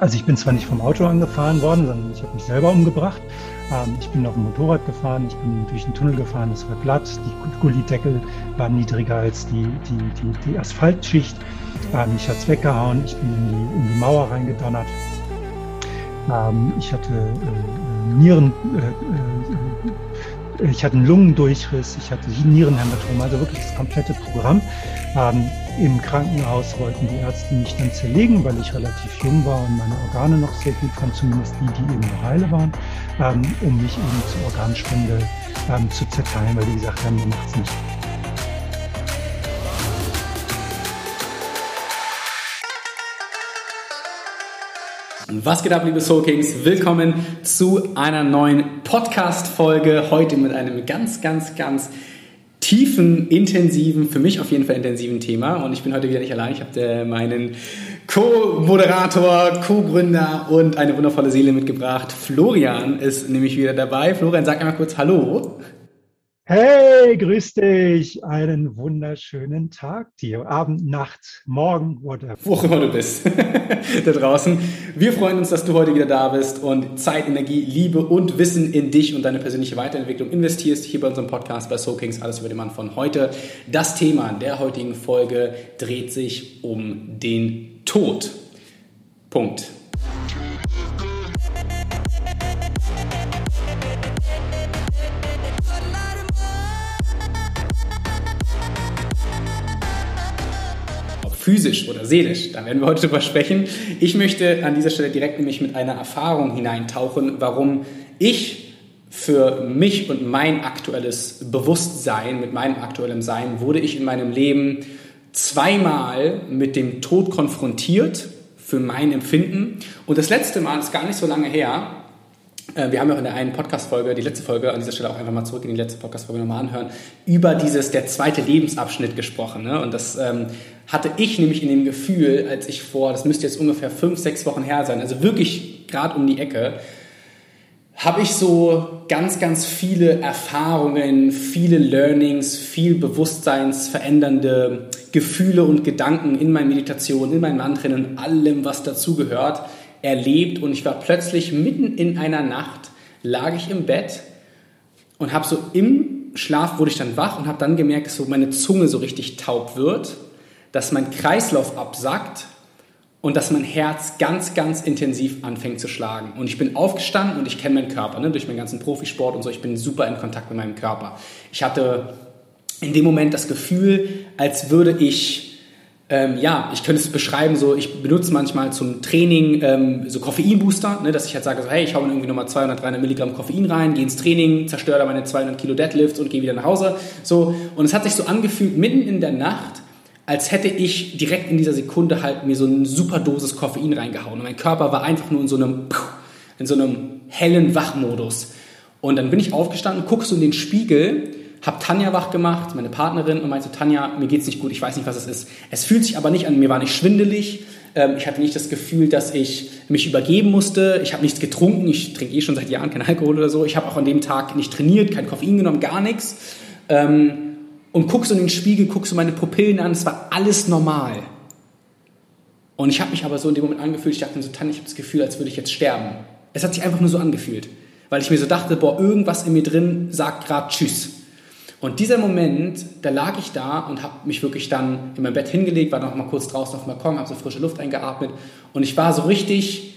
Also ich bin zwar nicht vom Auto angefahren worden, sondern ich habe mich selber umgebracht. Ähm, ich bin auf dem Motorrad gefahren, ich bin durch den Tunnel gefahren, es war glatt, die Gullideckel waren niedriger als die, die, die, die Asphaltschicht. Ähm, ich hatte es weggehauen, ich bin in die, in die Mauer reingedonnert. Ähm, ich hatte äh, Nieren, äh, äh, ich hatte einen Lungendurchriss, ich hatte Nierenhämatom, also wirklich das komplette Programm. Ähm, Im Krankenhaus wollten die Ärzte mich dann zerlegen, weil ich relativ jung war und meine Organe noch sehr gut waren, zumindest die, die eben noch heile waren, ähm, um mich eben zur Organspende ähm, zu zerteilen, weil die gesagt haben, mir macht's nicht. Was geht ab, liebe Soul Kings? Willkommen zu einer neuen Podcast-Folge. Heute mit einem ganz, ganz, ganz tiefen, intensiven, für mich auf jeden Fall intensiven Thema. Und ich bin heute wieder nicht allein. Ich habe meinen Co-Moderator, Co-Gründer und eine wundervolle Seele mitgebracht. Florian ist nämlich wieder dabei. Florian, sag einmal kurz Hallo. Hey, grüß dich. Einen wunderschönen Tag dir. Abend, Nacht, Morgen, whatever. Wo auch immer du bist da draußen. Wir freuen uns, dass du heute wieder da bist und Zeit, Energie, Liebe und Wissen in dich und deine persönliche Weiterentwicklung investierst. Hier bei unserem Podcast bei Soul Kings, alles über den Mann von heute. Das Thema der heutigen Folge dreht sich um den Tod. Punkt. Physisch oder seelisch. Da werden wir heute drüber sprechen. Ich möchte an dieser Stelle direkt nämlich mit einer Erfahrung hineintauchen, warum ich für mich und mein aktuelles Bewusstsein, mit meinem aktuellen Sein, wurde ich in meinem Leben zweimal mit dem Tod konfrontiert für mein Empfinden. Und das letzte Mal ist gar nicht so lange her. Äh, wir haben ja auch in der einen Podcast-Folge, die letzte Folge, an dieser Stelle auch einfach mal zurück in die letzte Podcast-Folge nochmal anhören, über dieses, der zweite Lebensabschnitt gesprochen. Ne? Und das ähm, hatte ich nämlich in dem Gefühl, als ich vor, das müsste jetzt ungefähr fünf, sechs Wochen her sein, also wirklich gerade um die Ecke, habe ich so ganz, ganz viele Erfahrungen, viele Learnings, viel bewusstseinsverändernde Gefühle und Gedanken in meinen Meditationen, in meinen Mantren und allem, was dazugehört, erlebt. Und ich war plötzlich mitten in einer Nacht, lag ich im Bett und habe so im Schlaf wurde ich dann wach und habe dann gemerkt, dass so meine Zunge so richtig taub wird dass mein Kreislauf absackt und dass mein Herz ganz, ganz intensiv anfängt zu schlagen. Und ich bin aufgestanden und ich kenne meinen Körper, ne, durch meinen ganzen Profisport und so. Ich bin super in Kontakt mit meinem Körper. Ich hatte in dem Moment das Gefühl, als würde ich, ähm, ja, ich könnte es beschreiben, so, ich benutze manchmal zum Training ähm, so Koffeinbooster, ne, dass ich halt sage, so, hey, ich hau mir irgendwie nochmal 200, 300 Milligramm Koffein rein, gehe ins Training, zerstöre da meine 200 Kilo Deadlifts und gehe wieder nach Hause. So. Und es hat sich so angefühlt, mitten in der Nacht, als hätte ich direkt in dieser Sekunde halt mir so eine super Dosis Koffein reingehauen. Und mein Körper war einfach nur in so einem, in so einem hellen Wachmodus. Und dann bin ich aufgestanden, guckst so in den Spiegel, hab Tanja wach gemacht, meine Partnerin, und meinte, Tanja, mir geht's nicht gut, ich weiß nicht, was es ist. Es fühlt sich aber nicht an, mir war nicht schwindelig, ähm, ich hatte nicht das Gefühl, dass ich mich übergeben musste, ich habe nichts getrunken, ich trinke eh schon seit Jahren keinen Alkohol oder so, ich habe auch an dem Tag nicht trainiert, kein Koffein genommen, gar nichts. Ähm, und guckst in den Spiegel, guckst du meine Pupillen an, es war alles normal. Und ich habe mich aber so in dem Moment angefühlt, ich dachte mir so, Tanja, ich habe das Gefühl, als würde ich jetzt sterben. Es hat sich einfach nur so angefühlt, weil ich mir so dachte, boah, irgendwas in mir drin sagt gerade Tschüss. Und dieser Moment, da lag ich da und habe mich wirklich dann in mein Bett hingelegt, war noch mal kurz draußen auf dem Balkon, habe so frische Luft eingeatmet und ich war so richtig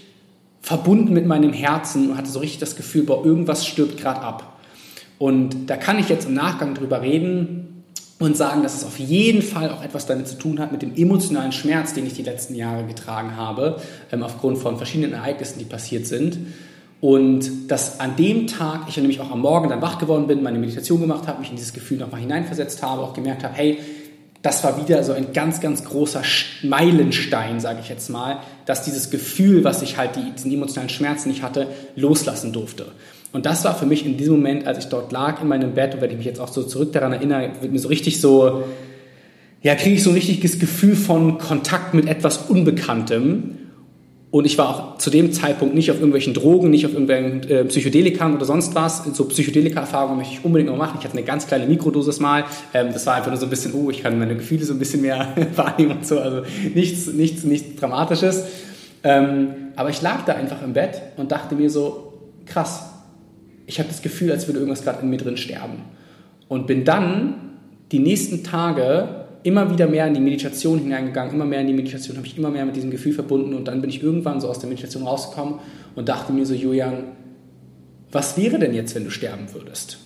verbunden mit meinem Herzen und hatte so richtig das Gefühl, boah, irgendwas stirbt gerade ab. Und da kann ich jetzt im Nachgang drüber reden, und sagen, dass es auf jeden Fall auch etwas damit zu tun hat mit dem emotionalen Schmerz, den ich die letzten Jahre getragen habe, ähm, aufgrund von verschiedenen Ereignissen, die passiert sind. Und dass an dem Tag, ich nämlich auch am Morgen dann wach geworden bin, meine Meditation gemacht habe, mich in dieses Gefühl nochmal hineinversetzt habe, auch gemerkt habe, hey, das war wieder so ein ganz, ganz großer Meilenstein, sage ich jetzt mal, dass dieses Gefühl, was ich halt, die, diesen emotionalen Schmerz nicht hatte, loslassen durfte. Und das war für mich in diesem Moment, als ich dort lag in meinem Bett und wenn ich mich jetzt auch so zurück daran erinnere, wird mir so richtig so, ja, kriege ich so ein richtiges Gefühl von Kontakt mit etwas Unbekanntem. Und ich war auch zu dem Zeitpunkt nicht auf irgendwelchen Drogen, nicht auf irgendwelchen äh, Psychedelikern oder sonst was. So Psychedelika-Erfahrungen möchte ich unbedingt noch machen. Ich hatte eine ganz kleine Mikrodosis mal. Ähm, das war einfach nur so ein bisschen, oh, ich kann meine Gefühle so ein bisschen mehr wahrnehmen und so. Also nichts, nichts, nichts Dramatisches. Ähm, aber ich lag da einfach im Bett und dachte mir so, krass, ich habe das Gefühl, als würde irgendwas gerade in mir drin sterben. Und bin dann die nächsten Tage immer wieder mehr in die Meditation hineingegangen, immer mehr in die Meditation, habe ich immer mehr mit diesem Gefühl verbunden und dann bin ich irgendwann so aus der Meditation rausgekommen und dachte mir so, Julian, was wäre denn jetzt, wenn du sterben würdest?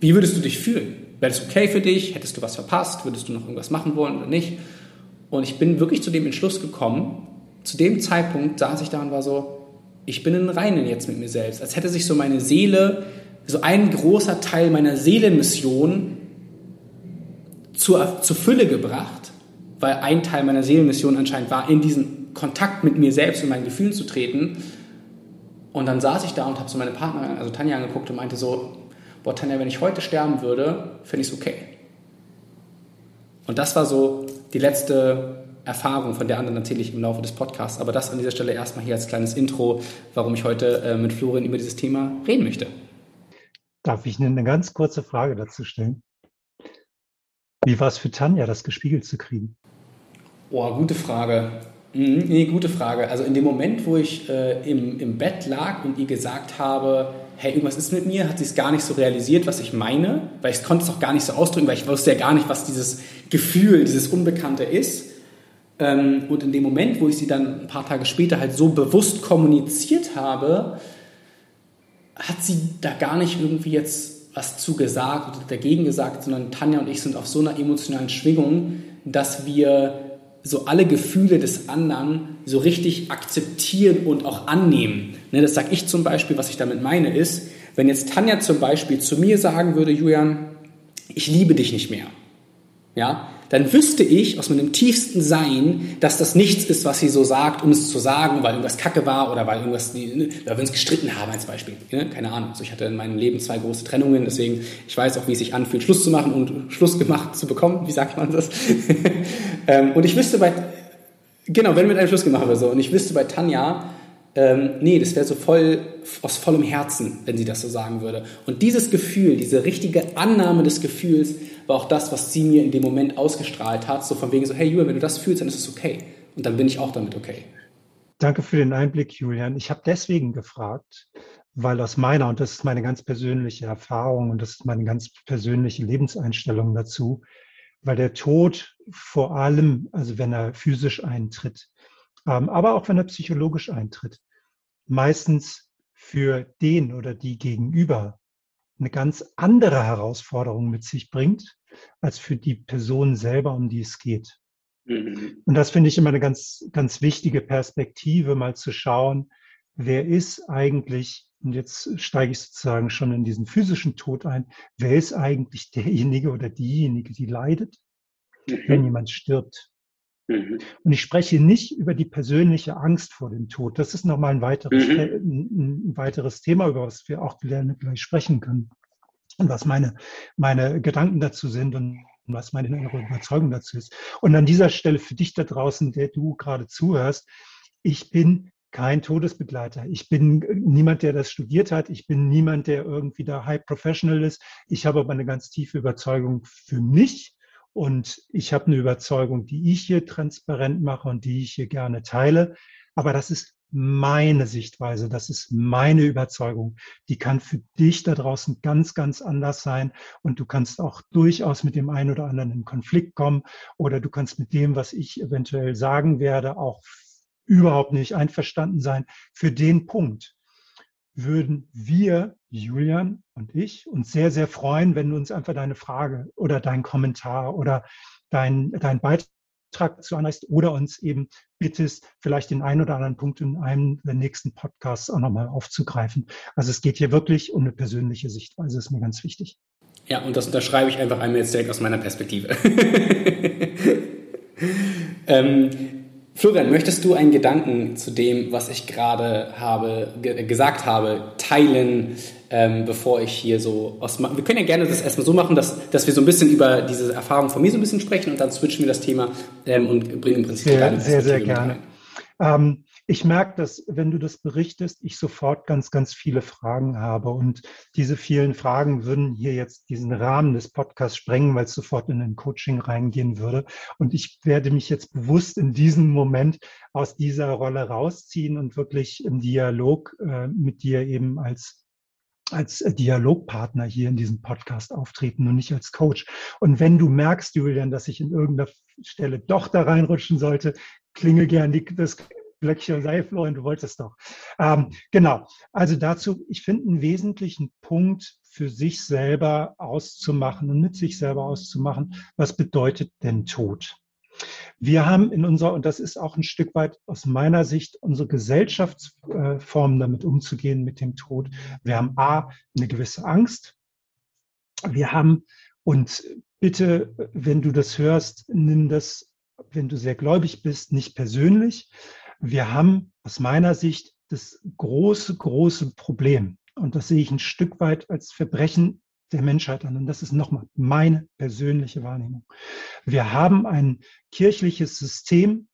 Wie würdest du dich fühlen? Wäre das okay für dich? Hättest du was verpasst? Würdest du noch irgendwas machen wollen oder nicht? Und ich bin wirklich zu dem Entschluss gekommen, zu dem Zeitpunkt saß ich da und war so, ich bin in Reinen jetzt mit mir selbst. Als hätte sich so meine Seele, so ein großer Teil meiner Seelenmission zur, zur Fülle gebracht, weil ein Teil meiner Seelenmission anscheinend war, in diesen Kontakt mit mir selbst und meinen Gefühlen zu treten. Und dann saß ich da und habe so meine Partnerin, also Tanja, angeguckt und meinte so, boah Tanja, wenn ich heute sterben würde, fände ich es okay. Und das war so die letzte Erfahrung, von der anderen erzähle ich im Laufe des Podcasts. Aber das an dieser Stelle erstmal hier als kleines Intro, warum ich heute äh, mit Florian über dieses Thema reden möchte. Darf ich eine ganz kurze Frage dazu stellen? Wie war es für Tanja, das gespiegelt zu kriegen? Oh, gute Frage. Mhm, nee, gute Frage. Also in dem Moment, wo ich äh, im, im Bett lag und ihr gesagt habe, hey, irgendwas ist mit mir, hat sie es gar nicht so realisiert, was ich meine, weil ich konnte es auch gar nicht so ausdrücken, weil ich wusste ja gar nicht, was dieses Gefühl, dieses Unbekannte ist. Ähm, und in dem Moment, wo ich sie dann ein paar Tage später halt so bewusst kommuniziert habe, hat sie da gar nicht irgendwie jetzt was zu gesagt oder dagegen gesagt, sondern Tanja und ich sind auf so einer emotionalen Schwingung, dass wir so alle Gefühle des anderen so richtig akzeptieren und auch annehmen. Ne, das sage ich zum Beispiel, was ich damit meine, ist, wenn jetzt Tanja zum Beispiel zu mir sagen würde, Julian, ich liebe dich nicht mehr, ja, dann wüsste ich aus meinem tiefsten Sein, dass das nichts ist, was sie so sagt, um es zu sagen, weil irgendwas kacke war oder weil irgendwas, ne, weil wir uns gestritten haben als Beispiel. Ne? Keine Ahnung. Also ich hatte in meinem Leben zwei große Trennungen, deswegen ich weiß auch, wie es sich anfühlt, Schluss zu machen und Schluss gemacht zu bekommen. Wie sagt man das? Ähm, und ich wüsste bei, genau, wenn mit einem Schluss gemacht wird so, und ich wüsste bei Tanja, ähm, nee, das wäre so voll aus vollem Herzen, wenn sie das so sagen würde. Und dieses Gefühl, diese richtige Annahme des Gefühls, war auch das, was sie mir in dem Moment ausgestrahlt hat. So von wegen so, hey Julian, wenn du das fühlst, dann ist es okay. Und dann bin ich auch damit okay. Danke für den Einblick, Julian. Ich habe deswegen gefragt, weil aus meiner, und das ist meine ganz persönliche Erfahrung und das ist meine ganz persönliche Lebenseinstellung dazu, weil der Tod vor allem, also wenn er physisch eintritt, ähm, aber auch wenn er psychologisch eintritt, meistens für den oder die Gegenüber eine ganz andere Herausforderung mit sich bringt, als für die Person selber, um die es geht. Mhm. Und das finde ich immer eine ganz, ganz wichtige Perspektive, mal zu schauen, wer ist eigentlich, und jetzt steige ich sozusagen schon in diesen physischen Tod ein, wer ist eigentlich derjenige oder diejenige, die leidet, mhm. wenn jemand stirbt? Mhm. Und ich spreche nicht über die persönliche Angst vor dem Tod. Das ist nochmal ein weiteres, mhm. ein, ein weiteres Thema, über was wir auch gleich sprechen können. Und was meine, meine Gedanken dazu sind und was meine innere Überzeugung dazu ist. Und an dieser Stelle für dich da draußen, der du gerade zuhörst, ich bin kein Todesbegleiter. Ich bin niemand, der das studiert hat. Ich bin niemand, der irgendwie da High Professional ist. Ich habe aber eine ganz tiefe Überzeugung für mich und ich habe eine Überzeugung, die ich hier transparent mache und die ich hier gerne teile. Aber das ist meine Sichtweise, das ist meine Überzeugung. Die kann für dich da draußen ganz, ganz anders sein. Und du kannst auch durchaus mit dem einen oder anderen in Konflikt kommen oder du kannst mit dem, was ich eventuell sagen werde, auch überhaupt nicht einverstanden sein. Für den Punkt würden wir, Julian und ich, uns sehr, sehr freuen, wenn du uns einfach deine Frage oder dein Kommentar oder dein, dein Beitrag zu anreichst oder uns eben bittest, vielleicht den einen oder anderen Punkt in einem der nächsten Podcasts auch nochmal aufzugreifen. Also es geht hier wirklich um eine persönliche Sichtweise, ist mir ganz wichtig. Ja, und das unterschreibe ich einfach einmal jetzt direkt aus meiner Perspektive. ähm, Florian, möchtest du einen Gedanken zu dem, was ich gerade habe, ge gesagt habe, teilen, ähm, bevor ich hier so aus. Wir können ja gerne das erstmal so machen, dass, dass wir so ein bisschen über diese Erfahrung von mir so ein bisschen sprechen und dann switchen wir das Thema ähm, und bringen im Prinzip sehr, sehr, sehr gerne. Ähm, ich merke, dass wenn du das berichtest, ich sofort ganz, ganz viele Fragen habe. Und diese vielen Fragen würden hier jetzt diesen Rahmen des Podcasts sprengen, weil es sofort in ein Coaching reingehen würde. Und ich werde mich jetzt bewusst in diesem Moment aus dieser Rolle rausziehen und wirklich im Dialog äh, mit dir eben als als Dialogpartner hier in diesem Podcast auftreten und nicht als Coach. Und wenn du merkst, Julian, dass ich in irgendeiner Stelle doch da reinrutschen sollte, klinge gern die, das Glöckchen, sei Florian, du wolltest doch. Ähm, genau, also dazu, ich finde einen wesentlichen Punkt für sich selber auszumachen und mit sich selber auszumachen, was bedeutet denn Tod? Wir haben in unserer, und das ist auch ein Stück weit aus meiner Sicht, unsere Gesellschaftsform damit umzugehen mit dem Tod. Wir haben A, eine gewisse Angst. Wir haben, und bitte, wenn du das hörst, nimm das, wenn du sehr gläubig bist, nicht persönlich. Wir haben aus meiner Sicht das große, große Problem. Und das sehe ich ein Stück weit als Verbrechen der Menschheit an. Und das ist nochmal meine persönliche Wahrnehmung. Wir haben ein kirchliches System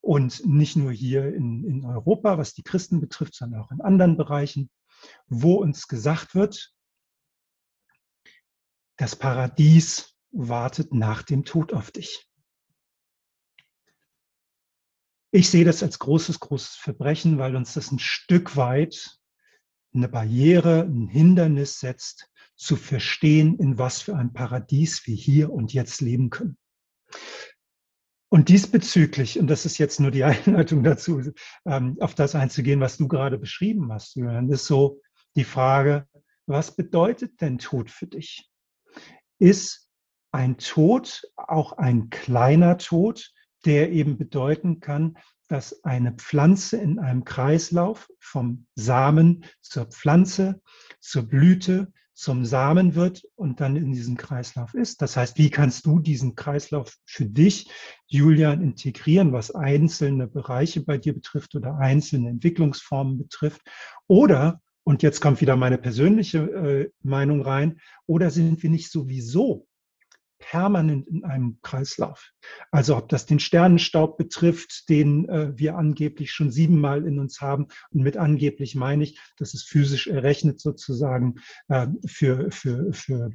und nicht nur hier in, in Europa, was die Christen betrifft, sondern auch in anderen Bereichen, wo uns gesagt wird, das Paradies wartet nach dem Tod auf dich. Ich sehe das als großes, großes Verbrechen, weil uns das ein Stück weit eine Barriere, ein Hindernis setzt, zu verstehen, in was für ein Paradies wir hier und jetzt leben können. Und diesbezüglich, und das ist jetzt nur die Einleitung dazu, ähm, auf das einzugehen, was du gerade beschrieben hast, Julian, ist so die Frage, was bedeutet denn Tod für dich? Ist ein Tod auch ein kleiner Tod, der eben bedeuten kann, dass eine Pflanze in einem Kreislauf vom Samen zur Pflanze, zur Blüte, zum Samen wird und dann in diesem Kreislauf ist. Das heißt, wie kannst du diesen Kreislauf für dich, Julian, integrieren, was einzelne Bereiche bei dir betrifft oder einzelne Entwicklungsformen betrifft? Oder, und jetzt kommt wieder meine persönliche äh, Meinung rein, oder sind wir nicht sowieso permanent in einem Kreislauf. Also ob das den Sternenstaub betrifft, den äh, wir angeblich schon siebenmal in uns haben. Und mit angeblich meine ich, das ist physisch errechnet sozusagen äh, für, für, für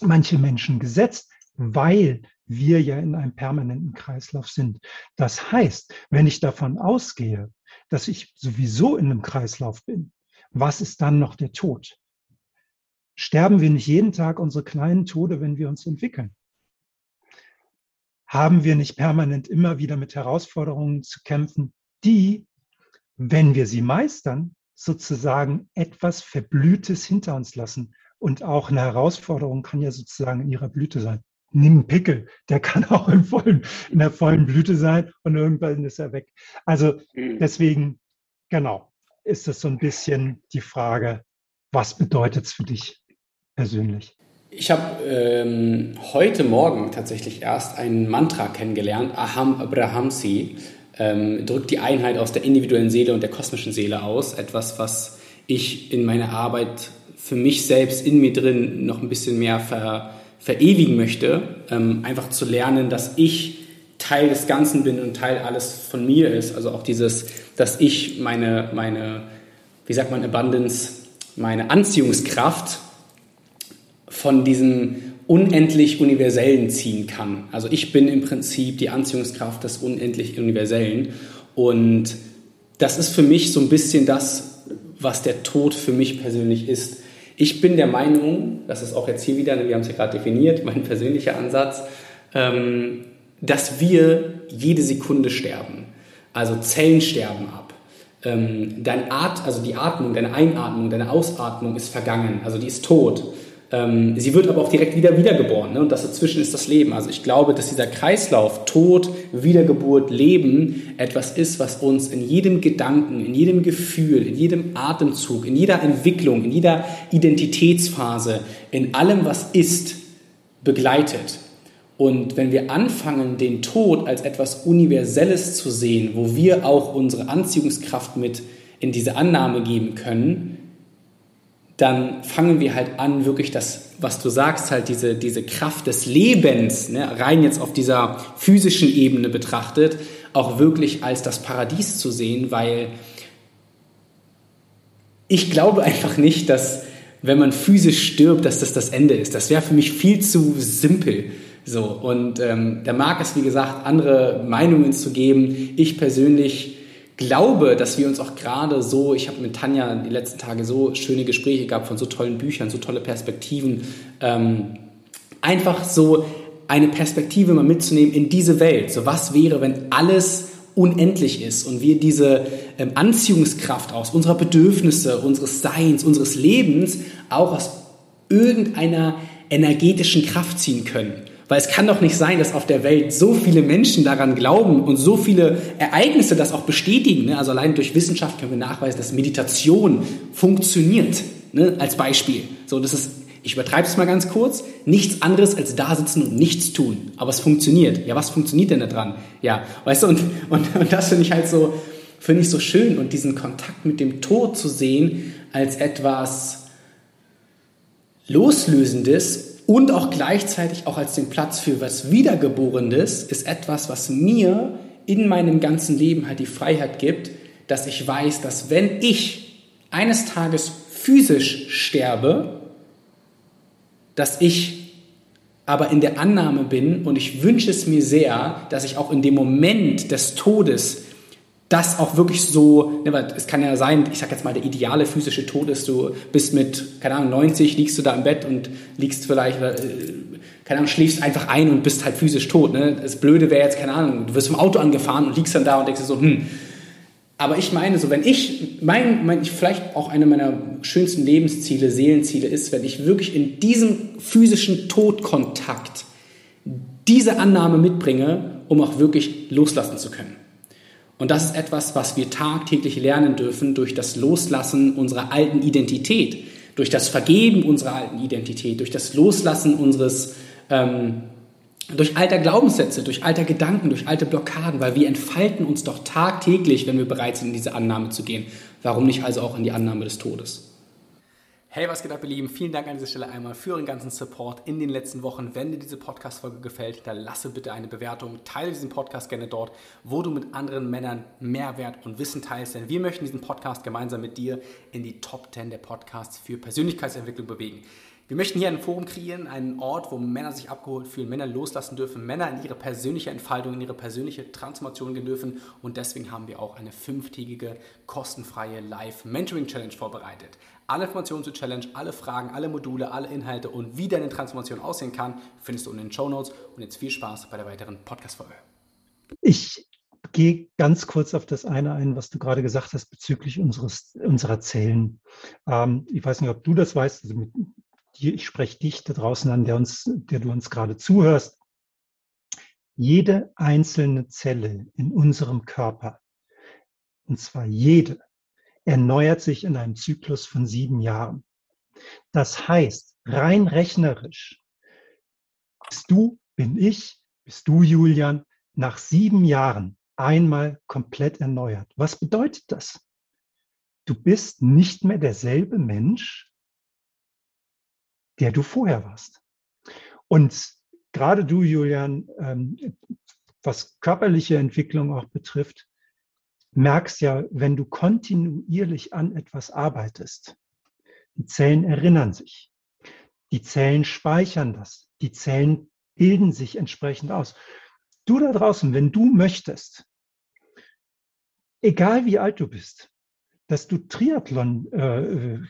manche Menschen gesetzt, weil wir ja in einem permanenten Kreislauf sind. Das heißt, wenn ich davon ausgehe, dass ich sowieso in einem Kreislauf bin, was ist dann noch der Tod? Sterben wir nicht jeden Tag unsere kleinen Tode, wenn wir uns entwickeln? Haben wir nicht permanent immer wieder mit Herausforderungen zu kämpfen, die, wenn wir sie meistern, sozusagen etwas Verblühtes hinter uns lassen? Und auch eine Herausforderung kann ja sozusagen in ihrer Blüte sein. Nimm einen Pickel, der kann auch in, vollen, in der vollen Blüte sein und irgendwann ist er weg. Also mhm. deswegen, genau, ist das so ein bisschen die Frage, was bedeutet es für dich? Persönlich? Ich habe ähm, heute Morgen tatsächlich erst ein Mantra kennengelernt, Aham Abrahamsi, ähm, drückt die Einheit aus der individuellen Seele und der kosmischen Seele aus. Etwas, was ich in meiner Arbeit für mich selbst in mir drin noch ein bisschen mehr ver, verewigen möchte. Ähm, einfach zu lernen, dass ich Teil des Ganzen bin und Teil alles von mir ist. Also auch dieses, dass ich meine, meine wie sagt man, Abundance, meine Anziehungskraft von diesem unendlich Universellen ziehen kann. Also ich bin im Prinzip die Anziehungskraft des unendlich Universellen und das ist für mich so ein bisschen das, was der Tod für mich persönlich ist. Ich bin der Meinung, das ist auch jetzt hier wieder, wir haben es ja gerade definiert, mein persönlicher Ansatz, ähm, dass wir jede Sekunde sterben. Also Zellen sterben ab. Ähm, dein At also die Atmung, deine Einatmung, deine Ausatmung ist vergangen, also die ist tot. Ähm, sie wird aber auch direkt wieder wiedergeboren ne? und das dazwischen ist das Leben. Also ich glaube, dass dieser Kreislauf Tod, Wiedergeburt, Leben etwas ist, was uns in jedem Gedanken, in jedem Gefühl, in jedem Atemzug, in jeder Entwicklung, in jeder Identitätsphase, in allem, was ist, begleitet. Und wenn wir anfangen, den Tod als etwas Universelles zu sehen, wo wir auch unsere Anziehungskraft mit in diese Annahme geben können, dann fangen wir halt an, wirklich das, was du sagst, halt diese, diese Kraft des Lebens, ne, rein jetzt auf dieser physischen Ebene betrachtet, auch wirklich als das Paradies zu sehen, weil ich glaube einfach nicht, dass wenn man physisch stirbt, dass das das Ende ist. Das wäre für mich viel zu simpel. So, und ähm, da mag es, wie gesagt, andere Meinungen zu geben. Ich persönlich glaube, dass wir uns auch gerade so, ich habe mit Tanja die letzten Tage so schöne Gespräche gehabt von so tollen Büchern, so tolle Perspektiven, ähm, einfach so eine Perspektive mal mitzunehmen in diese Welt. So was wäre, wenn alles unendlich ist und wir diese ähm, Anziehungskraft aus unserer Bedürfnisse, unseres Seins, unseres Lebens auch aus irgendeiner energetischen Kraft ziehen können. Weil es kann doch nicht sein, dass auf der Welt so viele Menschen daran glauben und so viele Ereignisse das auch bestätigen. Ne? Also allein durch Wissenschaft können wir nachweisen, dass Meditation funktioniert. Ne? Als Beispiel. So, das ist, ich übertreibe es mal ganz kurz, nichts anderes als da sitzen und nichts tun. Aber es funktioniert. Ja, was funktioniert denn da dran? Ja, weißt du, und, und, und das finde ich halt so, finde ich so schön und diesen Kontakt mit dem Tod zu sehen als etwas Loslösendes und auch gleichzeitig auch als den Platz für was Wiedergeborenes ist etwas, was mir in meinem ganzen Leben halt die Freiheit gibt, dass ich weiß, dass wenn ich eines Tages physisch sterbe, dass ich aber in der Annahme bin und ich wünsche es mir sehr, dass ich auch in dem Moment des Todes das auch wirklich so, ne, weil es kann ja sein, ich sag jetzt mal, der ideale physische Tod ist, du bist mit, keine Ahnung, 90, liegst du da im Bett und liegst vielleicht, äh, keine Ahnung, schläfst einfach ein und bist halt physisch tot. Ne? Das Blöde wäre jetzt, keine Ahnung, du wirst vom Auto angefahren und liegst dann da und denkst dir so, hm. Aber ich meine, so wenn ich, mein, mein, vielleicht auch eine meiner schönsten Lebensziele, Seelenziele ist, wenn ich wirklich in diesem physischen Todkontakt diese Annahme mitbringe, um auch wirklich loslassen zu können. Und das ist etwas, was wir tagtäglich lernen dürfen durch das Loslassen unserer alten Identität, durch das Vergeben unserer alten Identität, durch das Loslassen unseres, ähm, durch alter Glaubenssätze, durch alter Gedanken, durch alte Blockaden, weil wir entfalten uns doch tagtäglich, wenn wir bereit sind, in diese Annahme zu gehen. Warum nicht also auch in die Annahme des Todes? Hey, was geht ab, ihr Lieben? Vielen Dank an dieser Stelle einmal für euren ganzen Support in den letzten Wochen. Wenn dir diese Podcast-Folge gefällt, dann lasse bitte eine Bewertung. Teile diesen Podcast gerne dort, wo du mit anderen Männern Mehrwert und Wissen teilst. Denn wir möchten diesen Podcast gemeinsam mit dir in die Top 10 der Podcasts für Persönlichkeitsentwicklung bewegen. Wir möchten hier ein Forum kreieren, einen Ort, wo Männer sich abgeholt fühlen, Männer loslassen dürfen, Männer in ihre persönliche Entfaltung, in ihre persönliche Transformation gehen dürfen. Und deswegen haben wir auch eine fünftägige kostenfreie Live-Mentoring-Challenge vorbereitet. Alle Informationen zur Challenge, alle Fragen, alle Module, alle Inhalte und wie deine Transformation aussehen kann, findest du in den Show Notes. Und jetzt viel Spaß bei der weiteren Podcast-Folge. Ich gehe ganz kurz auf das eine ein, was du gerade gesagt hast bezüglich unseres, unserer Zellen. Ähm, ich weiß nicht, ob du das weißt. Also mit, ich spreche dich da draußen an, der, uns, der du uns gerade zuhörst. Jede einzelne Zelle in unserem Körper, und zwar jede, erneuert sich in einem Zyklus von sieben Jahren. Das heißt, rein rechnerisch, bist du, bin ich, bist du, Julian, nach sieben Jahren einmal komplett erneuert. Was bedeutet das? Du bist nicht mehr derselbe Mensch, der du vorher warst. Und gerade du, Julian, ähm, was körperliche Entwicklung auch betrifft, merkst ja, wenn du kontinuierlich an etwas arbeitest, die Zellen erinnern sich, die Zellen speichern das, die Zellen bilden sich entsprechend aus. Du da draußen, wenn du möchtest, egal wie alt du bist, dass du Triathlon äh,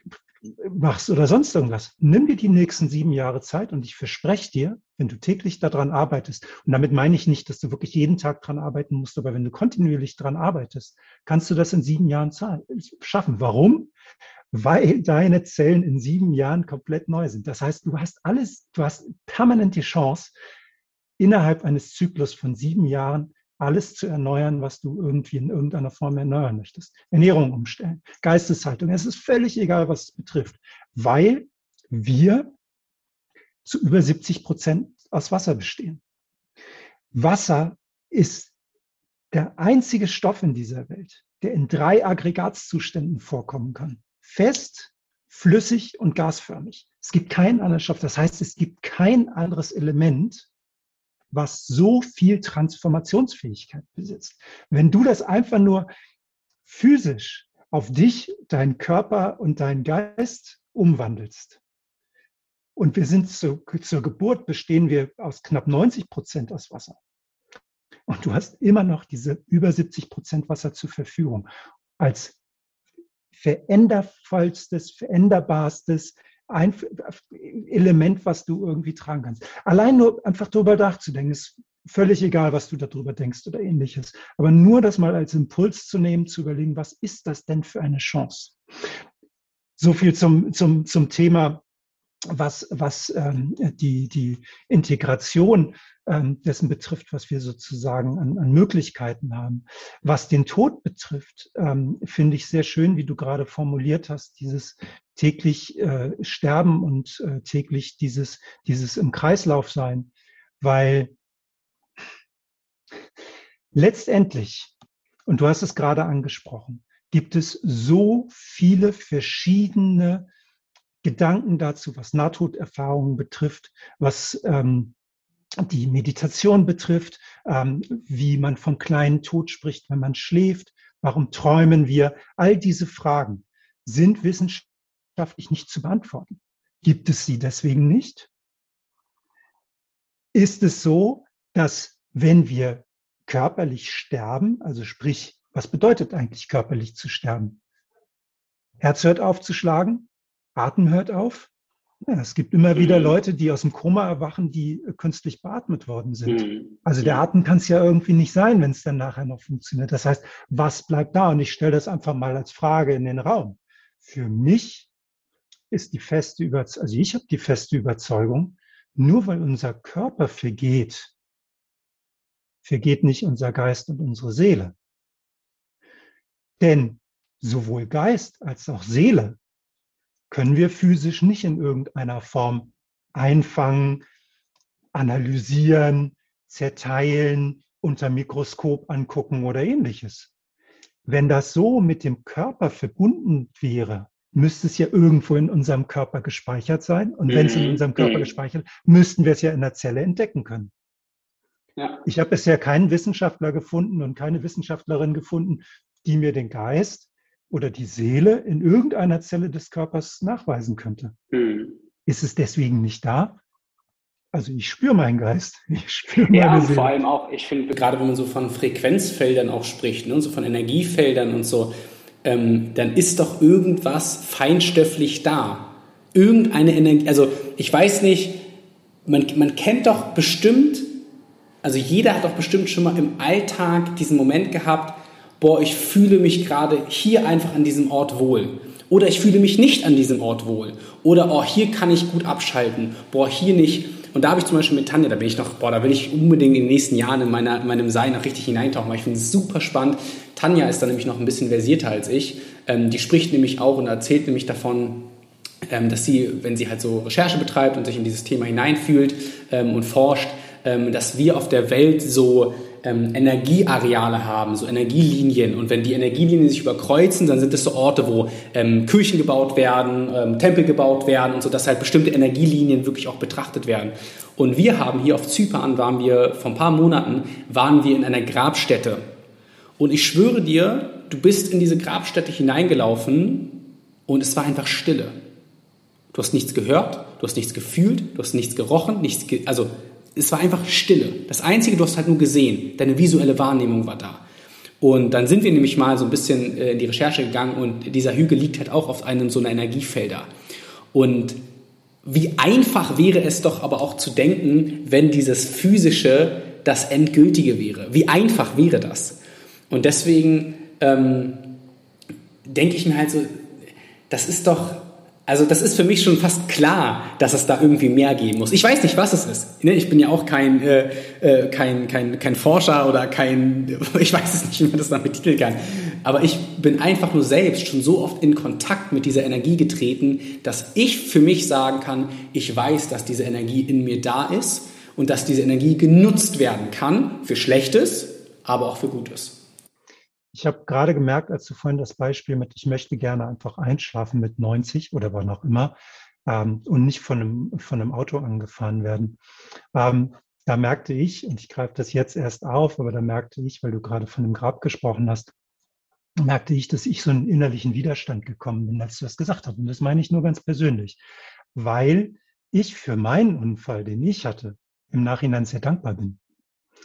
machst oder sonst irgendwas. Nimm dir die nächsten sieben Jahre Zeit und ich verspreche dir, wenn du täglich daran arbeitest, und damit meine ich nicht, dass du wirklich jeden Tag daran arbeiten musst, aber wenn du kontinuierlich daran arbeitest, kannst du das in sieben Jahren schaffen. Warum? Weil deine Zellen in sieben Jahren komplett neu sind. Das heißt, du hast alles, du hast permanent die Chance, innerhalb eines Zyklus von sieben Jahren alles zu erneuern, was du irgendwie in irgendeiner Form erneuern möchtest. Ernährung umstellen, Geisteshaltung. Es ist völlig egal, was es betrifft, weil wir zu über 70 Prozent aus Wasser bestehen. Wasser ist der einzige Stoff in dieser Welt, der in drei Aggregatzuständen vorkommen kann. Fest, flüssig und gasförmig. Es gibt keinen anderen Stoff. Das heißt, es gibt kein anderes Element, was so viel Transformationsfähigkeit besitzt. Wenn du das einfach nur physisch auf dich, deinen Körper und deinen Geist umwandelst, und wir sind zu, zur Geburt bestehen wir aus knapp 90 Prozent aus Wasser. Und du hast immer noch diese über 70 Prozent Wasser zur Verfügung als verändervollstes, veränderbarstes Element, was du irgendwie tragen kannst. Allein nur einfach darüber nachzudenken, ist völlig egal, was du darüber denkst oder ähnliches. Aber nur das mal als Impuls zu nehmen, zu überlegen, was ist das denn für eine Chance? So viel zum, zum, zum Thema was, was ähm, die, die Integration ähm, dessen betrifft, was wir sozusagen an, an Möglichkeiten haben. Was den Tod betrifft, ähm, finde ich sehr schön, wie du gerade formuliert hast, dieses täglich äh, Sterben und äh, täglich dieses, dieses im Kreislauf sein, weil letztendlich, und du hast es gerade angesprochen, gibt es so viele verschiedene Gedanken dazu, was Nahtoderfahrungen betrifft, was ähm, die Meditation betrifft, ähm, wie man vom kleinen Tod spricht, wenn man schläft, warum träumen wir. All diese Fragen sind wissenschaftlich nicht zu beantworten. Gibt es sie deswegen nicht? Ist es so, dass wenn wir körperlich sterben, also sprich, was bedeutet eigentlich körperlich zu sterben? Herz hört auf zu schlagen, Atem hört auf. Ja, es gibt immer wieder mhm. Leute, die aus dem Koma erwachen, die äh, künstlich beatmet worden sind. Mhm. Also der Atem kann es ja irgendwie nicht sein, wenn es dann nachher noch funktioniert. Das heißt, was bleibt da? Und ich stelle das einfach mal als Frage in den Raum. Für mich ist die feste Überzeugung, also ich habe die feste Überzeugung, nur weil unser Körper vergeht, vergeht nicht unser Geist und unsere Seele. Denn sowohl Geist als auch Seele können wir physisch nicht in irgendeiner Form einfangen, analysieren, zerteilen, unter Mikroskop angucken oder ähnliches. Wenn das so mit dem Körper verbunden wäre, müsste es ja irgendwo in unserem Körper gespeichert sein. Und wenn es in mhm. unserem Körper mhm. gespeichert ist, müssten wir es ja in der Zelle entdecken können. Ja. Ich habe bisher keinen Wissenschaftler gefunden und keine Wissenschaftlerin gefunden, die mir den Geist oder die Seele in irgendeiner Zelle des Körpers nachweisen könnte. Mhm. Ist es deswegen nicht da? Also ich spüre meinen Geist. Ich spüre meine ja, Seele. vor allem auch, ich finde, gerade wenn man so von Frequenzfeldern auch spricht, ne, so von Energiefeldern und so, ähm, dann ist doch irgendwas feinstofflich da. Irgendeine Energie, also ich weiß nicht, man, man kennt doch bestimmt, also jeder hat doch bestimmt schon mal im Alltag diesen Moment gehabt, boah, ich fühle mich gerade hier einfach an diesem Ort wohl. Oder ich fühle mich nicht an diesem Ort wohl. Oder, oh, hier kann ich gut abschalten. Boah, hier nicht. Und da habe ich zum Beispiel mit Tanja, da bin ich noch, boah, da will ich unbedingt in den nächsten Jahren in, meiner, in meinem Sein noch richtig hineintauchen, weil ich finde es super spannend. Tanja ist da nämlich noch ein bisschen versierter als ich. Ähm, die spricht nämlich auch und erzählt nämlich davon, ähm, dass sie, wenn sie halt so Recherche betreibt und sich in dieses Thema hineinfühlt ähm, und forscht, ähm, dass wir auf der Welt so ähm, Energieareale haben, so Energielinien. Und wenn die Energielinien sich überkreuzen, dann sind das so Orte, wo ähm, Kirchen gebaut werden, ähm, Tempel gebaut werden und so, dass halt bestimmte Energielinien wirklich auch betrachtet werden. Und wir haben hier auf Zypern, waren wir vor ein paar Monaten, waren wir in einer Grabstätte. Und ich schwöre dir, du bist in diese Grabstätte hineingelaufen und es war einfach Stille. Du hast nichts gehört, du hast nichts gefühlt, du hast nichts gerochen, nichts, ge also es war einfach Stille. Das Einzige, du hast halt nur gesehen. Deine visuelle Wahrnehmung war da. Und dann sind wir nämlich mal so ein bisschen äh, in die Recherche gegangen und dieser Hügel liegt halt auch auf einem so einer Energiefelder. Und wie einfach wäre es doch aber auch zu denken, wenn dieses physische das Endgültige wäre. Wie einfach wäre das? Und deswegen ähm, denke ich mir halt so, das ist doch also das ist für mich schon fast klar, dass es da irgendwie mehr geben muss. Ich weiß nicht, was es ist. Ne, ich bin ja auch kein, äh, äh, kein, kein, kein Forscher oder kein, ich weiß es nicht, wie man das dann betiteln kann. Aber ich bin einfach nur selbst schon so oft in Kontakt mit dieser Energie getreten, dass ich für mich sagen kann, ich weiß, dass diese Energie in mir da ist und dass diese Energie genutzt werden kann für Schlechtes, aber auch für Gutes ich habe gerade gemerkt, als du vorhin das Beispiel mit, ich möchte gerne einfach einschlafen mit 90 oder wann auch immer ähm, und nicht von einem, von einem Auto angefahren werden. Ähm, da merkte ich, und ich greife das jetzt erst auf, aber da merkte ich, weil du gerade von dem Grab gesprochen hast, merkte ich, dass ich so einen innerlichen Widerstand gekommen bin, als du das gesagt hast. Und das meine ich nur ganz persönlich, weil ich für meinen Unfall, den ich hatte, im Nachhinein sehr dankbar bin.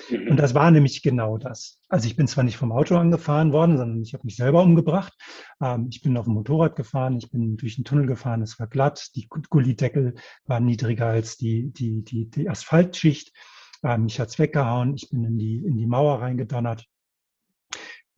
Und mhm. das war nämlich genau das. Also ich bin zwar nicht vom Auto angefahren worden, sondern ich habe mich selber umgebracht. Ähm, ich bin auf dem Motorrad gefahren, ich bin durch den Tunnel gefahren, es war glatt, die Gullideckel waren niedriger als die, die, die, die Asphaltschicht. Ähm, mich hat's weggehauen, ich bin in die, in die Mauer reingedonnert.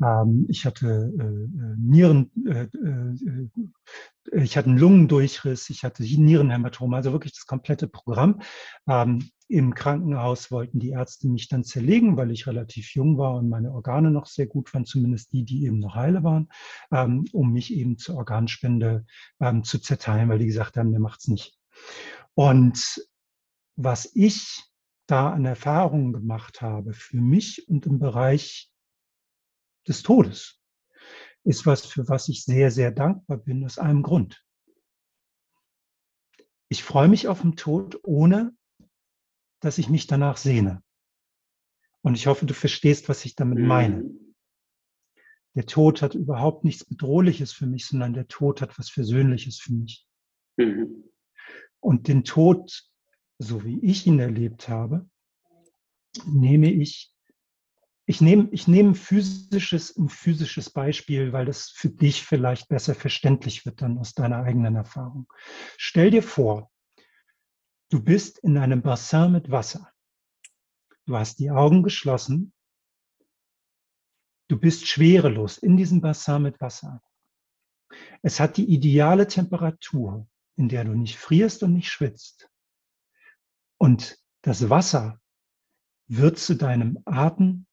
Ähm, ich hatte äh, äh Nieren, äh, äh, ich hatte einen Lungendurchriss, ich hatte Nierenhämatom, also wirklich das komplette Programm. Ähm, Im Krankenhaus wollten die Ärzte mich dann zerlegen, weil ich relativ jung war und meine Organe noch sehr gut waren, zumindest die, die eben noch heile waren, ähm, um mich eben zur Organspende ähm, zu zerteilen, weil die gesagt haben, der macht's nicht. Und was ich da an Erfahrungen gemacht habe für mich und im Bereich des Todes, ist was, für was ich sehr, sehr dankbar bin, aus einem Grund. Ich freue mich auf den Tod, ohne dass ich mich danach sehne. Und ich hoffe, du verstehst, was ich damit meine. Mhm. Der Tod hat überhaupt nichts Bedrohliches für mich, sondern der Tod hat was Versöhnliches für mich. Mhm. Und den Tod, so wie ich ihn erlebt habe, nehme ich ich nehme, ich nehme physisches, ein physisches Beispiel, weil das für dich vielleicht besser verständlich wird dann aus deiner eigenen Erfahrung. Stell dir vor, du bist in einem Bassin mit Wasser. Du hast die Augen geschlossen. Du bist schwerelos in diesem Bassin mit Wasser. Es hat die ideale Temperatur, in der du nicht frierst und nicht schwitzt. Und das Wasser wird zu deinem Atem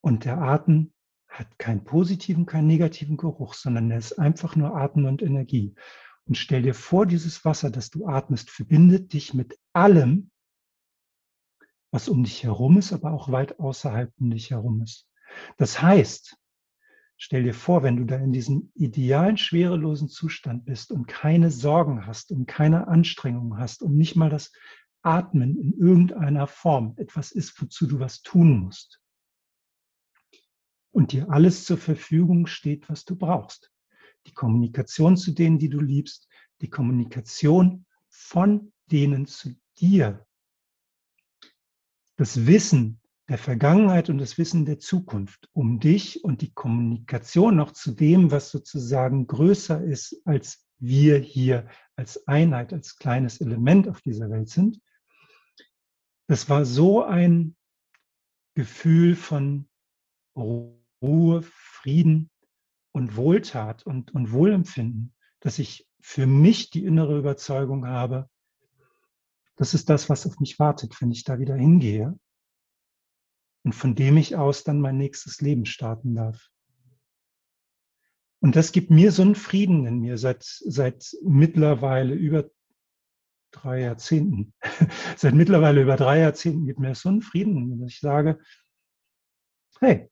und der Atem hat keinen positiven, keinen negativen Geruch, sondern er ist einfach nur Atem und Energie. Und stell dir vor, dieses Wasser, das du atmest, verbindet dich mit allem, was um dich herum ist, aber auch weit außerhalb um dich herum ist. Das heißt, stell dir vor, wenn du da in diesem idealen, schwerelosen Zustand bist und keine Sorgen hast und keine Anstrengungen hast und nicht mal das Atmen in irgendeiner Form etwas ist, wozu du was tun musst und dir alles zur Verfügung steht, was du brauchst. Die Kommunikation zu denen, die du liebst, die Kommunikation von denen zu dir. Das Wissen der Vergangenheit und das Wissen der Zukunft um dich und die Kommunikation noch zu dem, was sozusagen größer ist, als wir hier als Einheit, als kleines Element auf dieser Welt sind. Das war so ein Gefühl von Ruhe Frieden und Wohltat und, und Wohlempfinden, dass ich für mich die innere Überzeugung habe, das ist das, was auf mich wartet, wenn ich da wieder hingehe und von dem ich aus dann mein nächstes Leben starten darf. Und das gibt mir so einen Frieden in mir seit, seit mittlerweile über drei Jahrzehnten. seit mittlerweile über drei Jahrzehnten gibt mir so einen Frieden, dass ich sage, hey,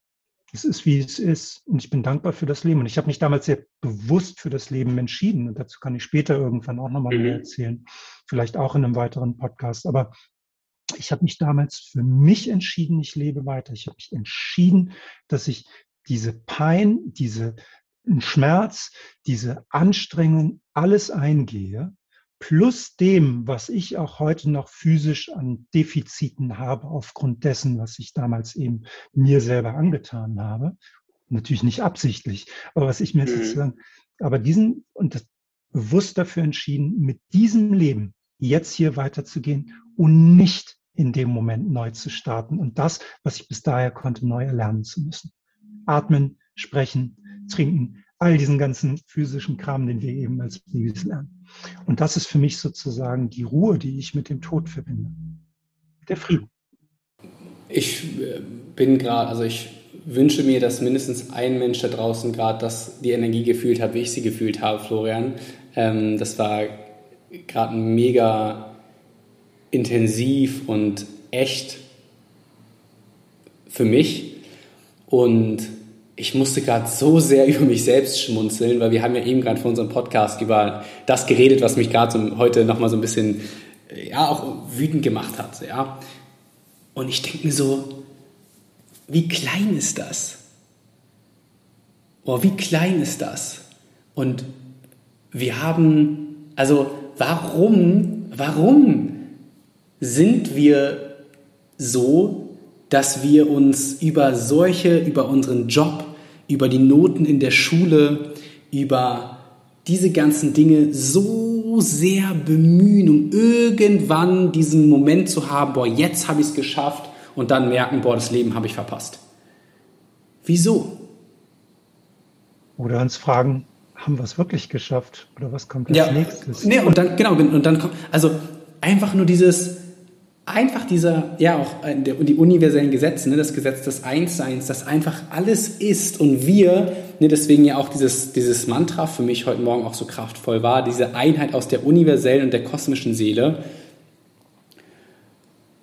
es ist, wie es ist. Und ich bin dankbar für das Leben. Und ich habe mich damals sehr bewusst für das Leben entschieden. Und dazu kann ich später irgendwann auch nochmal mhm. mehr erzählen. Vielleicht auch in einem weiteren Podcast. Aber ich habe mich damals für mich entschieden, ich lebe weiter. Ich habe mich entschieden, dass ich diese Pein, diese Schmerz, diese Anstrengung, alles eingehe plus dem, was ich auch heute noch physisch an Defiziten habe, aufgrund dessen, was ich damals eben mir selber angetan habe. Natürlich nicht absichtlich, aber was ich mir mhm. sozusagen, aber diesen und das bewusst dafür entschieden, mit diesem Leben jetzt hier weiterzugehen und nicht in dem Moment neu zu starten und das, was ich bis daher konnte, neu erlernen zu müssen. Atmen, sprechen, trinken, all diesen ganzen physischen Kram, den wir eben als Babys lernen. Und das ist für mich sozusagen die Ruhe, die ich mit dem Tod verbinde. Der Frieden. Ich äh, bin gerade, also ich wünsche mir, dass mindestens ein Mensch da draußen gerade das, die Energie gefühlt hat, wie ich sie gefühlt habe, Florian. Ähm, das war gerade mega intensiv und echt für mich. Und ich musste gerade so sehr über mich selbst schmunzeln, weil wir haben ja eben gerade vor unserem Podcast über das geredet, was mich gerade so heute nochmal so ein bisschen, ja, auch wütend gemacht hat, ja. Und ich denke mir so, wie klein ist das? Oh, wie klein ist das? Und wir haben, also warum, warum sind wir so, dass wir uns über solche, über unseren Job, über die Noten in der Schule, über diese ganzen Dinge so sehr bemühen, um irgendwann diesen Moment zu haben, boah, jetzt habe ich es geschafft und dann merken, boah, das Leben habe ich verpasst. Wieso? Oder uns fragen, haben wir es wirklich geschafft? Oder was kommt als ja, nächstes? Nee, und dann, genau, und dann kommt, also einfach nur dieses, einfach dieser, ja auch äh, die universellen Gesetze, ne, das Gesetz des Einsseins, das einfach alles ist und wir, ne, deswegen ja auch dieses, dieses Mantra für mich heute Morgen auch so kraftvoll war, diese Einheit aus der universellen und der kosmischen Seele.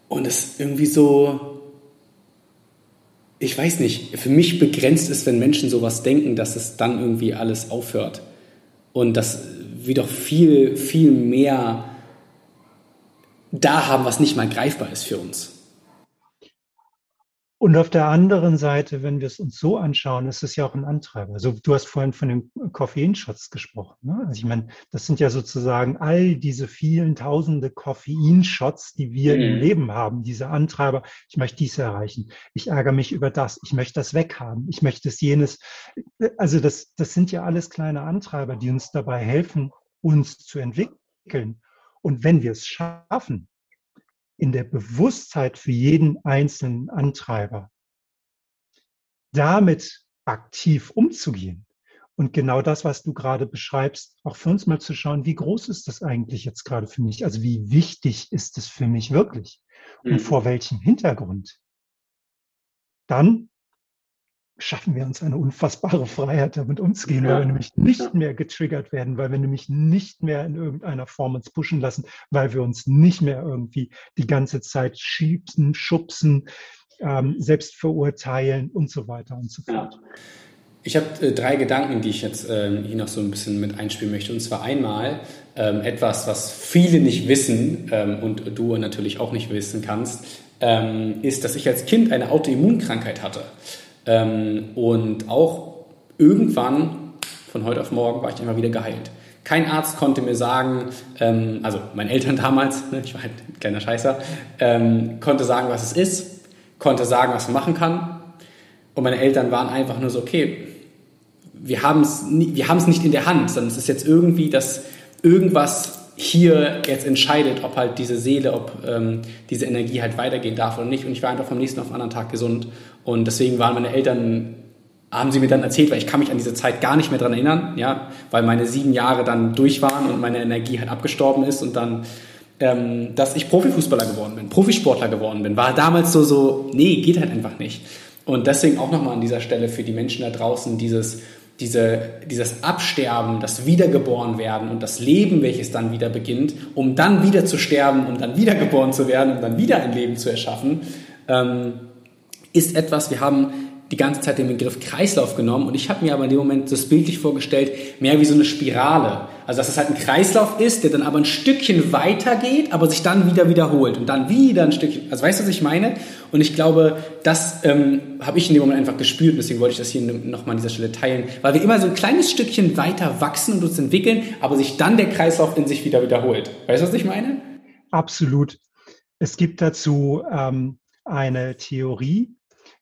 Und es irgendwie so, ich weiß nicht, für mich begrenzt ist, wenn Menschen sowas denken, dass es dann irgendwie alles aufhört. Und dass wir doch viel, viel mehr da haben, was nicht mal greifbar ist für uns. Und auf der anderen Seite, wenn wir es uns so anschauen, ist es ja auch ein Antreiber. Also du hast vorhin von den Koffeinshots gesprochen. Ne? Also ich meine, das sind ja sozusagen all diese vielen tausende Koffeinshots, die wir mhm. im Leben haben, diese Antreiber. Ich möchte dies erreichen. Ich ärgere mich über das. Ich möchte das weghaben. Ich möchte es jenes. Also das, das sind ja alles kleine Antreiber, die uns dabei helfen, uns zu entwickeln. Und wenn wir es schaffen, in der Bewusstheit für jeden einzelnen Antreiber damit aktiv umzugehen und genau das, was du gerade beschreibst, auch für uns mal zu schauen, wie groß ist das eigentlich jetzt gerade für mich? Also wie wichtig ist es für mich wirklich? Und mhm. vor welchem Hintergrund? Dann schaffen wir uns eine unfassbare Freiheit, damit umzugehen, ja. weil wir nämlich nicht mehr getriggert werden, weil wir nämlich nicht mehr in irgendeiner Form uns pushen lassen, weil wir uns nicht mehr irgendwie die ganze Zeit schiebsen, schubsen, ähm, selbst verurteilen und so weiter und so fort. Ja. Ich habe äh, drei Gedanken, die ich jetzt äh, hier noch so ein bisschen mit einspielen möchte. Und zwar einmal ähm, etwas, was viele nicht wissen ähm, und du natürlich auch nicht wissen kannst, ähm, ist, dass ich als Kind eine Autoimmunkrankheit hatte. Ähm, und auch irgendwann, von heute auf morgen, war ich immer wieder geheilt. Kein Arzt konnte mir sagen, ähm, also meine Eltern damals, ne, ich war halt ein kleiner Scheißer, ähm, konnte sagen, was es ist, konnte sagen, was man machen kann. Und meine Eltern waren einfach nur so, okay, wir haben es wir nicht in der Hand, sondern es ist jetzt irgendwie, dass irgendwas hier jetzt entscheidet, ob halt diese Seele, ob ähm, diese Energie halt weitergehen darf oder nicht. Und ich war einfach vom nächsten auf den anderen Tag gesund. Und deswegen waren meine Eltern, haben sie mir dann erzählt, weil ich kann mich an diese Zeit gar nicht mehr dran erinnern, ja, weil meine sieben Jahre dann durch waren und meine Energie halt abgestorben ist und dann ähm, dass ich Profifußballer geworden bin, Profisportler geworden bin, war damals so, so, nee, geht halt einfach nicht. Und deswegen auch nochmal an dieser Stelle für die Menschen da draußen dieses, diese, dieses Absterben, das Wiedergeboren werden und das Leben, welches dann wieder beginnt, um dann wieder zu sterben, um dann wiedergeboren zu werden, um dann wieder ein Leben zu erschaffen. Ähm, ist etwas, wir haben die ganze Zeit den Begriff Kreislauf genommen und ich habe mir aber in dem Moment das bildlich vorgestellt, mehr wie so eine Spirale. Also dass es halt ein Kreislauf ist, der dann aber ein Stückchen weitergeht, aber sich dann wieder wiederholt und dann wieder ein Stückchen. Also weißt du, was ich meine? Und ich glaube, das ähm, habe ich in dem Moment einfach gespürt, deswegen wollte ich das hier nochmal an dieser Stelle teilen, weil wir immer so ein kleines Stückchen weiter wachsen und uns entwickeln, aber sich dann der Kreislauf in sich wieder wiederholt. Weißt du, was ich meine? Absolut. Es gibt dazu ähm, eine Theorie,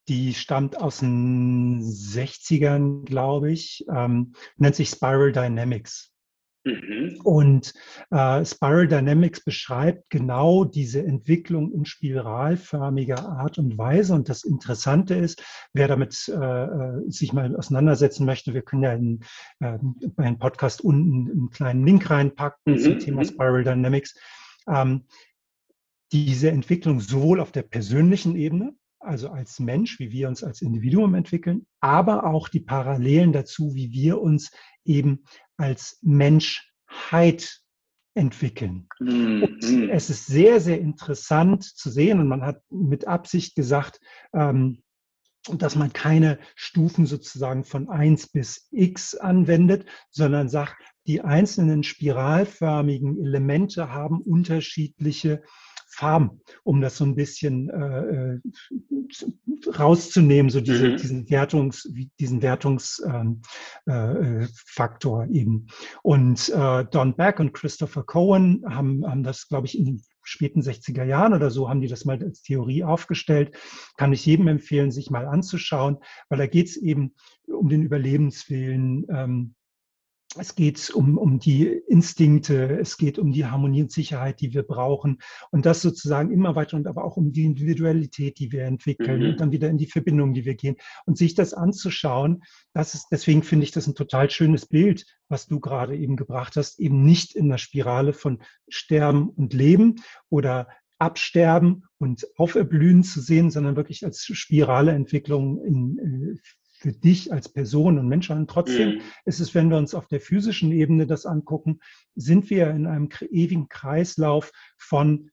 die stammt aus den 60ern, glaube ich, ähm, nennt sich Spiral Dynamics. Mhm. Und äh, Spiral Dynamics beschreibt genau diese Entwicklung in spiralförmiger Art und Weise. Und das Interessante ist, wer damit äh, äh sich mal auseinandersetzen möchte, wir können ja in, äh, Podcast unten einen kleinen Link reinpacken mhm. zum Thema mhm. Spiral Dynamics. Ähm, diese Entwicklung sowohl auf der persönlichen Ebene, also als Mensch, wie wir uns als Individuum entwickeln, aber auch die Parallelen dazu, wie wir uns eben als Menschheit entwickeln. Mhm. Und es ist sehr, sehr interessant zu sehen und man hat mit Absicht gesagt, ähm, dass man keine Stufen sozusagen von 1 bis x anwendet, sondern sagt, die einzelnen spiralförmigen Elemente haben unterschiedliche Farben, um das so ein bisschen äh, äh rauszunehmen, so diese, mhm. diesen Wertungs, diesen Wertungsfaktor ähm, äh, eben. Und äh, Don Beck und Christopher Cohen haben, haben das, glaube ich, in den späten 60er Jahren oder so haben die das mal als Theorie aufgestellt. Kann ich jedem empfehlen, sich mal anzuschauen, weil da geht es eben um den Überlebenswillen, ähm, es geht um, um die Instinkte, es geht um die Harmonie und Sicherheit, die wir brauchen. Und das sozusagen immer weiter und aber auch um die Individualität, die wir entwickeln mhm. und dann wieder in die Verbindung, die wir gehen. Und sich das anzuschauen, das ist, deswegen finde ich das ein total schönes Bild, was du gerade eben gebracht hast, eben nicht in der Spirale von Sterben und Leben oder Absterben und Auferblühen zu sehen, sondern wirklich als spirale Entwicklung in, äh, für dich als Person und Mensch an. Trotzdem mhm. ist es, wenn wir uns auf der physischen Ebene das angucken, sind wir in einem ewigen Kreislauf von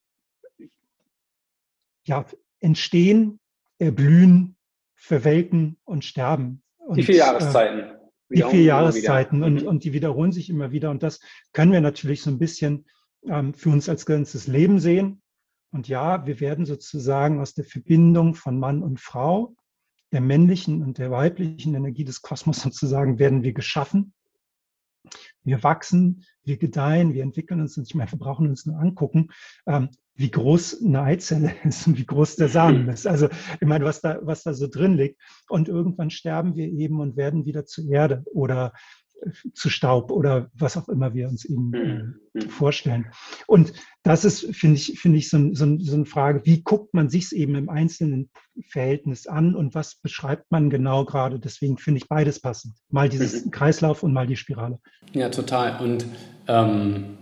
ja, Entstehen, Erblühen, Verwelken und Sterben. Und, die vier Jahreszeiten. Äh, die vier Jahreszeiten und, mhm. und die wiederholen sich immer wieder. Und das können wir natürlich so ein bisschen ähm, für uns als ganzes Leben sehen. Und ja, wir werden sozusagen aus der Verbindung von Mann und Frau der männlichen und der weiblichen Energie des Kosmos sozusagen werden wir geschaffen. Wir wachsen, wir gedeihen, wir entwickeln uns nicht mehr. Wir brauchen uns nur angucken, ähm, wie groß eine Eizelle ist und wie groß der Samen ist. Also ich meine, was da, was da so drin liegt. Und irgendwann sterben wir eben und werden wieder zur Erde oder zu Staub oder was auch immer wir uns eben äh, mhm. Mhm. vorstellen. Und das ist, finde ich, finde ich so, so, so, eine Frage, wie guckt man sich es eben im einzelnen Verhältnis an und was beschreibt man genau gerade? Deswegen finde ich beides passend. Mal dieses mhm. Kreislauf und mal die Spirale. Ja, total. Und ähm,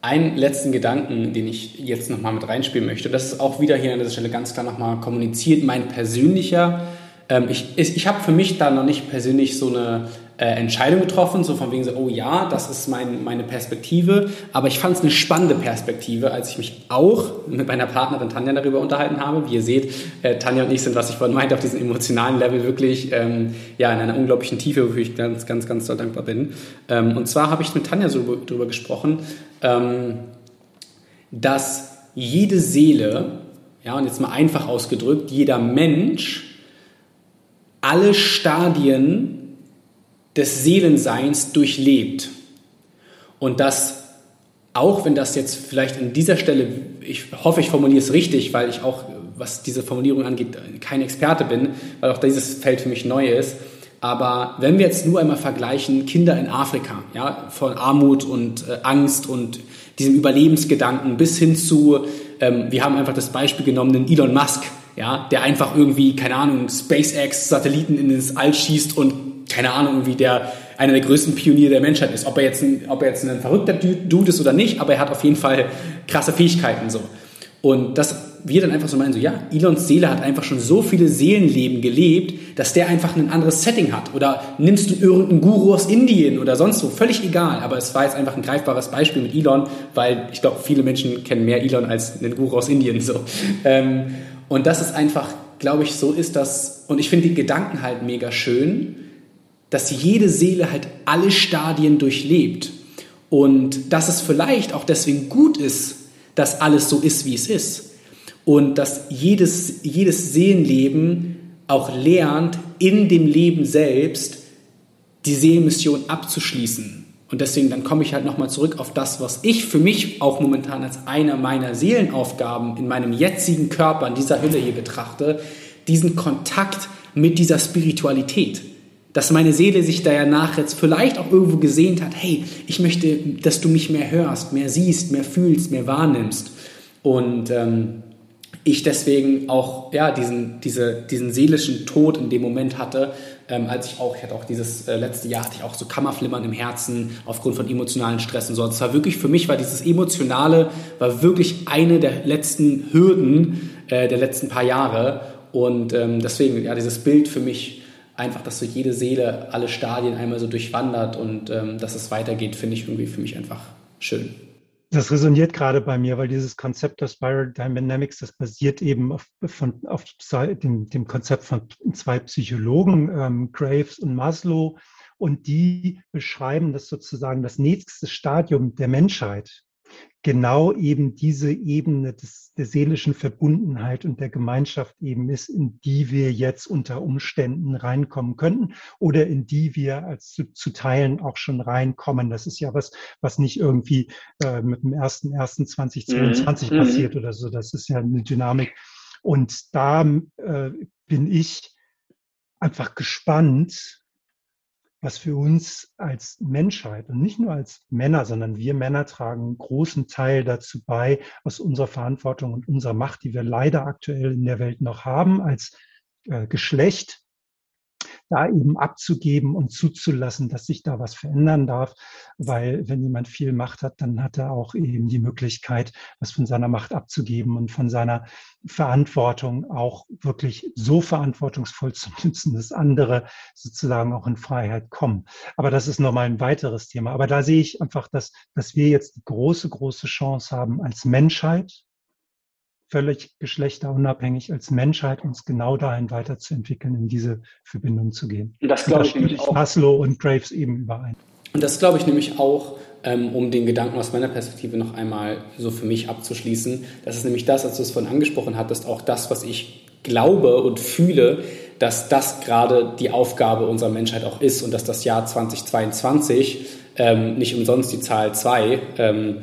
einen letzten Gedanken, den ich jetzt nochmal mit reinspielen möchte, das ist auch wieder hier an dieser Stelle ganz klar nochmal kommuniziert, mein persönlicher ähm, ich, ich habe für mich da noch nicht persönlich so eine äh, Entscheidung getroffen, so von wegen so, oh ja, das ist mein, meine Perspektive. Aber ich fand es eine spannende Perspektive, als ich mich auch mit meiner Partnerin Tanja darüber unterhalten habe. Wie ihr seht, äh, Tanja und ich sind, was ich vorhin meinte, auf diesem emotionalen Level wirklich ähm, ja, in einer unglaublichen Tiefe, wofür ich ganz, ganz, ganz so dankbar bin. Ähm, und zwar habe ich mit Tanja so darüber gesprochen, ähm, dass jede Seele, ja, und jetzt mal einfach ausgedrückt, jeder Mensch alle Stadien des Seelenseins durchlebt. Und dass, auch wenn das jetzt vielleicht an dieser Stelle, ich hoffe, ich formuliere es richtig, weil ich auch, was diese Formulierung angeht, kein Experte bin, weil auch dieses Feld für mich neu ist. Aber wenn wir jetzt nur einmal vergleichen, Kinder in Afrika, ja, von Armut und äh, Angst und diesem Überlebensgedanken bis hin zu, ähm, wir haben einfach das Beispiel genommen, den Elon Musk, ja, der einfach irgendwie, keine Ahnung, SpaceX-Satelliten in das All schießt und keine Ahnung, irgendwie der einer der größten Pioniere der Menschheit ist. Ob er jetzt ein, ob er jetzt ein verrückter Dude ist oder nicht, aber er hat auf jeden Fall krasse Fähigkeiten so. Und dass wir dann einfach so meinen, so ja, Elons Seele hat einfach schon so viele Seelenleben gelebt, dass der einfach ein anderes Setting hat. Oder nimmst du irgendeinen Guru aus Indien oder sonst wo, völlig egal. Aber es war jetzt einfach ein greifbares Beispiel mit Elon, weil ich glaube, viele Menschen kennen mehr Elon als einen Guru aus Indien. So. Ähm, und das ist einfach, glaube ich, so ist das. Und ich finde die Gedanken halt mega schön, dass jede Seele halt alle Stadien durchlebt. Und dass es vielleicht auch deswegen gut ist, dass alles so ist, wie es ist. Und dass jedes, jedes Seelenleben auch lernt, in dem Leben selbst die Seelenmission abzuschließen und deswegen, dann komme ich halt nochmal zurück auf das, was ich für mich auch momentan als eine meiner Seelenaufgaben in meinem jetzigen Körper, in dieser Hülle hier betrachte, diesen Kontakt mit dieser Spiritualität. Dass meine Seele sich da ja nach jetzt vielleicht auch irgendwo gesehnt hat, hey, ich möchte, dass du mich mehr hörst, mehr siehst, mehr fühlst, mehr wahrnimmst. Und ähm, ich deswegen auch ja, diesen, diese, diesen seelischen Tod in dem Moment hatte, ähm, als ich auch, ich hatte auch dieses äh, letzte Jahr, hatte ich auch so Kammerflimmern im Herzen aufgrund von emotionalen Stress und so. Es war wirklich für mich, war dieses Emotionale, war wirklich eine der letzten Hürden äh, der letzten paar Jahre. Und ähm, deswegen, ja, dieses Bild für mich einfach, dass so jede Seele alle Stadien einmal so durchwandert und ähm, dass es weitergeht, finde ich irgendwie für mich einfach schön. Das resoniert gerade bei mir, weil dieses Konzept der Spiral Dynamics, das basiert eben auf, von, auf dem, dem Konzept von zwei Psychologen, ähm, Graves und Maslow. Und die beschreiben das sozusagen das nächste Stadium der Menschheit genau eben diese Ebene des, der seelischen Verbundenheit und der Gemeinschaft eben ist, in die wir jetzt unter Umständen reinkommen könnten oder in die wir als zu, zu Teilen auch schon reinkommen. Das ist ja was, was nicht irgendwie äh, mit dem 1.1.2022 mhm. passiert oder so. Das ist ja eine Dynamik. Und da äh, bin ich einfach gespannt, was für uns als Menschheit und nicht nur als Männer, sondern wir Männer tragen einen großen Teil dazu bei, aus unserer Verantwortung und unserer Macht, die wir leider aktuell in der Welt noch haben, als äh, Geschlecht da eben abzugeben und zuzulassen, dass sich da was verändern darf, weil wenn jemand viel Macht hat, dann hat er auch eben die Möglichkeit, was von seiner Macht abzugeben und von seiner Verantwortung auch wirklich so verantwortungsvoll zu nutzen, dass andere sozusagen auch in Freiheit kommen. Aber das ist nochmal ein weiteres Thema. Aber da sehe ich einfach, dass, dass wir jetzt die große, große Chance haben als Menschheit, völlig geschlechterunabhängig als Menschheit uns genau dahin weiterzuentwickeln, in diese Verbindung zu gehen. Und das glaube ich nämlich auch. Maslow und Graves eben überein. Und das glaube ich nämlich auch, ähm, um den Gedanken aus meiner Perspektive noch einmal so für mich abzuschließen. Das ist nämlich das, als du es vorhin angesprochen hattest, auch das, was ich glaube und fühle, dass das gerade die Aufgabe unserer Menschheit auch ist und dass das Jahr 2022 ähm, nicht umsonst die Zahl 2 ähm,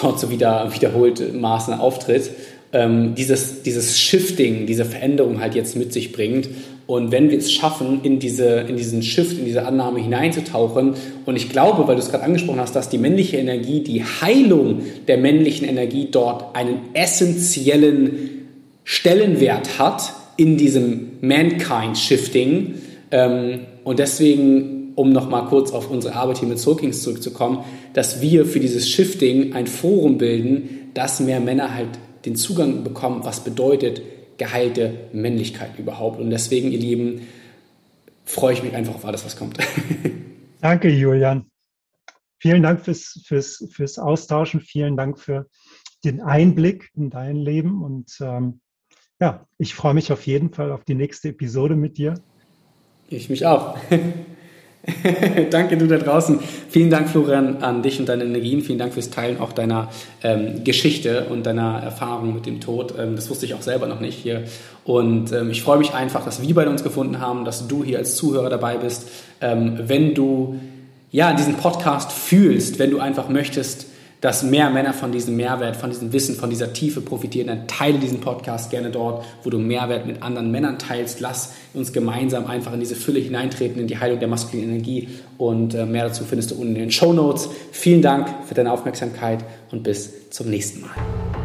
dort so wieder wiederholt Maßen auftritt ähm, dieses, dieses Shifting, diese Veränderung halt jetzt mit sich bringt. Und wenn wir es schaffen, in, diese, in diesen Shift, in diese Annahme hineinzutauchen, und ich glaube, weil du es gerade angesprochen hast, dass die männliche Energie, die Heilung der männlichen Energie dort einen essentiellen Stellenwert hat in diesem Mankind-Shifting. Ähm, und deswegen, um nochmal kurz auf unsere Arbeit hier mit Soul Kings zurückzukommen, dass wir für dieses Shifting ein Forum bilden, dass mehr Männer halt den Zugang bekommen, was bedeutet geheilte Männlichkeit überhaupt. Und deswegen, ihr Lieben, freue ich mich einfach auf alles, was kommt. Danke, Julian. Vielen Dank fürs, fürs, fürs Austauschen. Vielen Dank für den Einblick in dein Leben. Und ähm, ja, ich freue mich auf jeden Fall auf die nächste Episode mit dir. Ich mich auch. Danke, du da draußen. Vielen Dank, Florian, an dich und deine Energien. Vielen Dank fürs Teilen auch deiner ähm, Geschichte und deiner Erfahrung mit dem Tod. Ähm, das wusste ich auch selber noch nicht hier. Und ähm, ich freue mich einfach, dass wir beide uns gefunden haben, dass du hier als Zuhörer dabei bist. Ähm, wenn du ja diesen Podcast fühlst, wenn du einfach möchtest, dass mehr Männer von diesem Mehrwert, von diesem Wissen, von dieser Tiefe profitieren, dann teile diesen Podcast gerne dort, wo du Mehrwert mit anderen Männern teilst. Lass uns gemeinsam einfach in diese Fülle hineintreten, in die Heilung der maskulinen Energie. Und äh, mehr dazu findest du unten in den Show Notes. Vielen Dank für deine Aufmerksamkeit und bis zum nächsten Mal.